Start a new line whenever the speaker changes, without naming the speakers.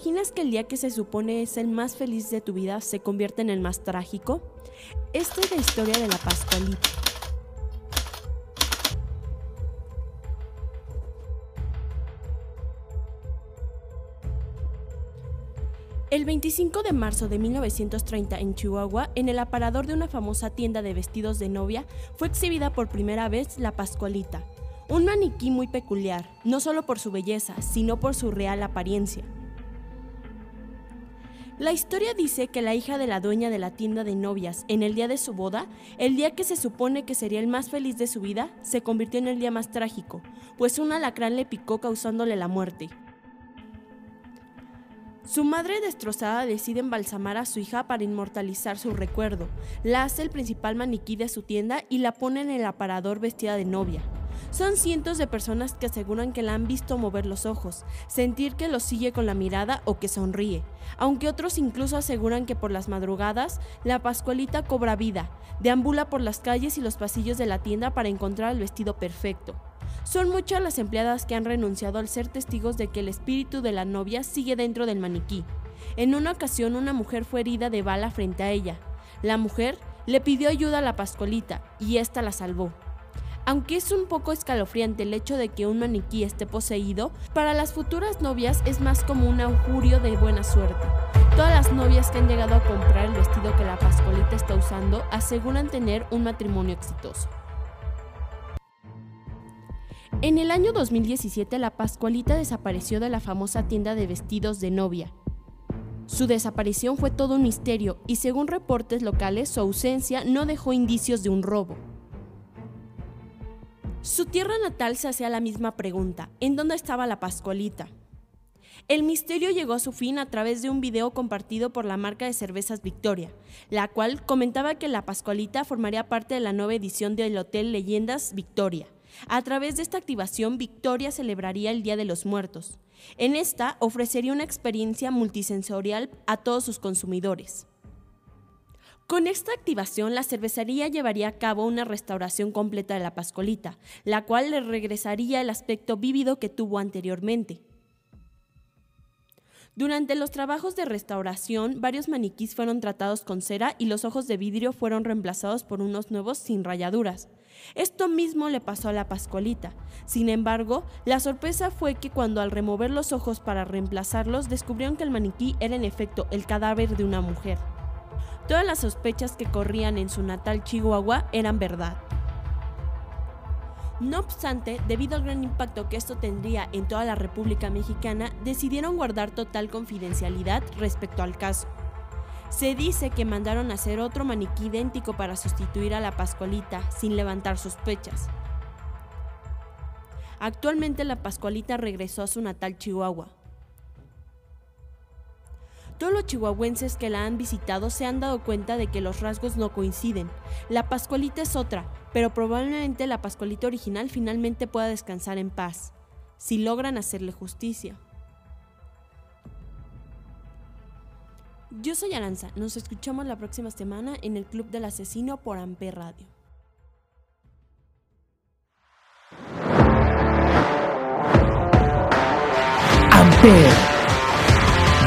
Imaginas que el día que se supone es el más feliz de tu vida se convierte en el más trágico? Esta es la historia de la Pascualita. El 25 de marzo de 1930 en Chihuahua, en el aparador de una famosa tienda de vestidos de novia, fue exhibida por primera vez la Pascualita, un maniquí muy peculiar, no solo por su belleza, sino por su real apariencia. La historia dice que la hija de la dueña de la tienda de novias, en el día de su boda, el día que se supone que sería el más feliz de su vida, se convirtió en el día más trágico, pues un alacrán le picó causándole la muerte. Su madre destrozada decide embalsamar a su hija para inmortalizar su recuerdo. La hace el principal maniquí de su tienda y la pone en el aparador vestida de novia. Son cientos de personas que aseguran que la han visto mover los ojos, sentir que los sigue con la mirada o que sonríe, aunque otros incluso aseguran que por las madrugadas la Pascualita cobra vida, deambula por las calles y los pasillos de la tienda para encontrar el vestido perfecto. Son muchas las empleadas que han renunciado al ser testigos de que el espíritu de la novia sigue dentro del maniquí. En una ocasión una mujer fue herida de bala frente a ella. La mujer le pidió ayuda a la Pascualita y ésta la salvó. Aunque es un poco escalofriante el hecho de que un maniquí esté poseído, para las futuras novias es más como un augurio de buena suerte. Todas las novias que han llegado a comprar el vestido que la Pascualita está usando aseguran tener un matrimonio exitoso. En el año 2017 la Pascualita desapareció de la famosa tienda de vestidos de novia. Su desaparición fue todo un misterio y según reportes locales su ausencia no dejó indicios de un robo. Su tierra natal se hacía la misma pregunta, ¿en dónde estaba la Pascualita? El misterio llegó a su fin a través de un video compartido por la marca de cervezas Victoria, la cual comentaba que la Pascualita formaría parte de la nueva edición del Hotel Leyendas Victoria. A través de esta activación, Victoria celebraría el Día de los Muertos. En esta ofrecería una experiencia multisensorial a todos sus consumidores. Con esta activación, la cervecería llevaría a cabo una restauración completa de la Pascualita, la cual le regresaría el aspecto vívido que tuvo anteriormente. Durante los trabajos de restauración, varios maniquís fueron tratados con cera y los ojos de vidrio fueron reemplazados por unos nuevos sin rayaduras. Esto mismo le pasó a la Pascualita. Sin embargo, la sorpresa fue que cuando al remover los ojos para reemplazarlos, descubrieron que el maniquí era en efecto el cadáver de una mujer. Todas las sospechas que corrían en su natal Chihuahua eran verdad. No obstante, debido al gran impacto que esto tendría en toda la República Mexicana, decidieron guardar total confidencialidad respecto al caso. Se dice que mandaron hacer otro maniquí idéntico para sustituir a la Pascualita sin levantar sospechas. Actualmente la Pascualita regresó a su natal Chihuahua. Todos los chihuahuenses que la han visitado se han dado cuenta de que los rasgos no coinciden. La Pascualita es otra, pero probablemente la Pascualita original finalmente pueda descansar en paz, si logran hacerle justicia. Yo soy Aranza, nos escuchamos la próxima semana en el Club del Asesino por Amper Radio.
Amper,